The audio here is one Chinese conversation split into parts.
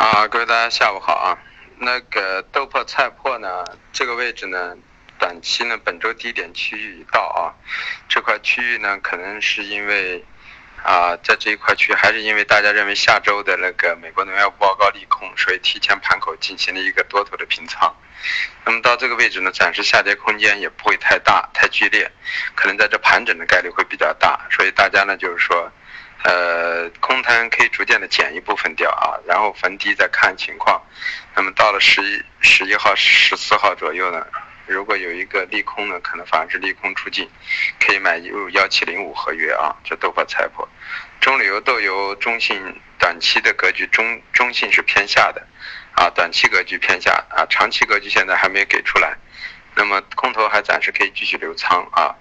啊，各位大家下午好啊。那个豆粕菜粕呢，这个位置呢，短期呢本周低点区域已到啊。这块区域呢，可能是因为啊，在这一块区域还是因为大家认为下周的那个美国农业部报告利空，所以提前盘口进行了一个多头的平仓。那么到这个位置呢，暂时下跌空间也不会太大、太剧烈，可能在这盘整的概率会比较大，所以大家呢就是说。呃，空单可以逐渐的减一部分掉啊，然后逢低再看情况。那么到了十一、十一号、十四号左右呢，如果有一个利空呢，可能反而是利空出尽，可以买入幺七零五合约啊，这豆粕菜粕。中旅游豆油中性短期的格局中中性是偏下的，啊，短期格局偏下啊，长期格局现在还没有给出来，那么空头还暂时可以继续留仓啊。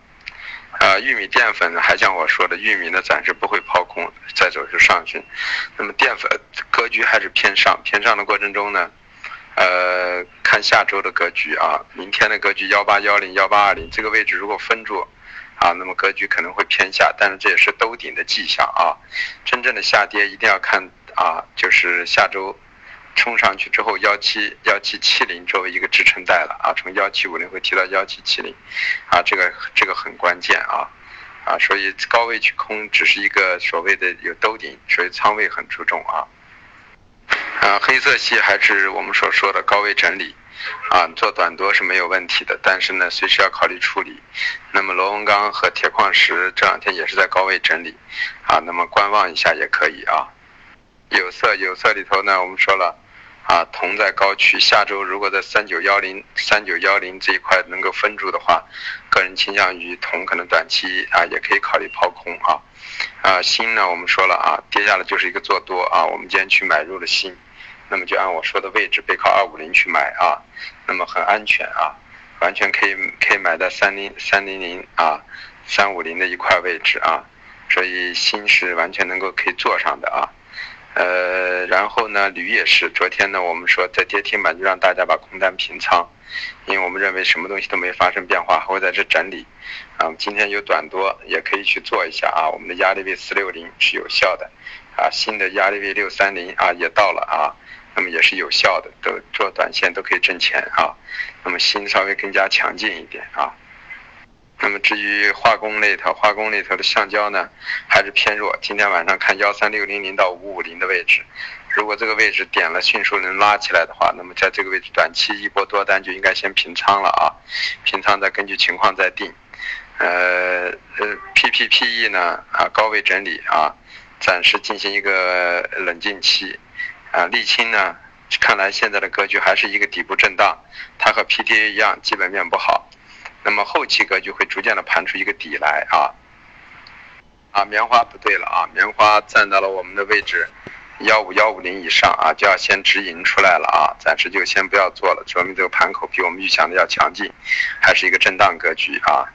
啊，玉米淀粉，还像我说的，玉米呢暂时不会抛空，再走是上去。那么淀粉格局还是偏上，偏上的过程中呢，呃，看下周的格局啊，明天的格局幺八幺零幺八二零这个位置如果分住，啊，那么格局可能会偏下，但是这也是兜底的迹象啊。真正的下跌一定要看啊，就是下周。冲上去之后，幺七幺七七零作为一个支撑带了啊，从幺七五零会提到幺七七零，啊，这个这个很关键啊，啊，所以高位去空只是一个所谓的有兜顶，所以仓位很注重啊，啊，黑色系还是我们所说的高位整理，啊，做短多是没有问题的，但是呢，随时要考虑处理。那么螺纹钢和铁矿石这两天也是在高位整理，啊，那么观望一下也可以啊。有色有色里头呢，我们说了。啊，铜在高区，下周如果在三九幺零、三九幺零这一块能够分住的话，个人倾向于铜可能短期啊也可以考虑抛空啊。啊，锌呢，我们说了啊，跌下来就是一个做多啊，我们今天去买入了锌，那么就按我说的位置背靠二五零去买啊，那么很安全啊，完全可以可以买在三零三零零啊、三五零的一块位置啊，所以锌是完全能够可以做上的啊。呃，然后呢，铝也是。昨天呢，我们说在跌停板就让大家把空单平仓，因为我们认为什么东西都没发生变化，还会在这整理。啊，今天有短多也可以去做一下啊。我们的压力位四六零是有效的，啊，新的压力位六三零啊也到了啊，那么也是有效的，都做短线都可以挣钱啊。那么心稍微更加强劲一点啊。那么至于化工那头，化工那头的橡胶呢，还是偏弱。今天晚上看幺三六零零到五五零的位置，如果这个位置点了，迅速能拉起来的话，那么在这个位置短期一波多单就应该先平仓了啊，平仓再根据情况再定。呃呃，PPPE 呢啊高位整理啊，暂时进行一个冷静期。啊，沥青呢，看来现在的格局还是一个底部震荡，它和 PTA 一样，基本面不好。那么后期格局会逐渐的盘出一个底来啊，啊棉花不对了啊，棉花站到了我们的位置幺五幺五零以上啊，就要先止盈出来了啊，暂时就先不要做了，说明这个盘口比我们预想的要强劲，还是一个震荡格局啊。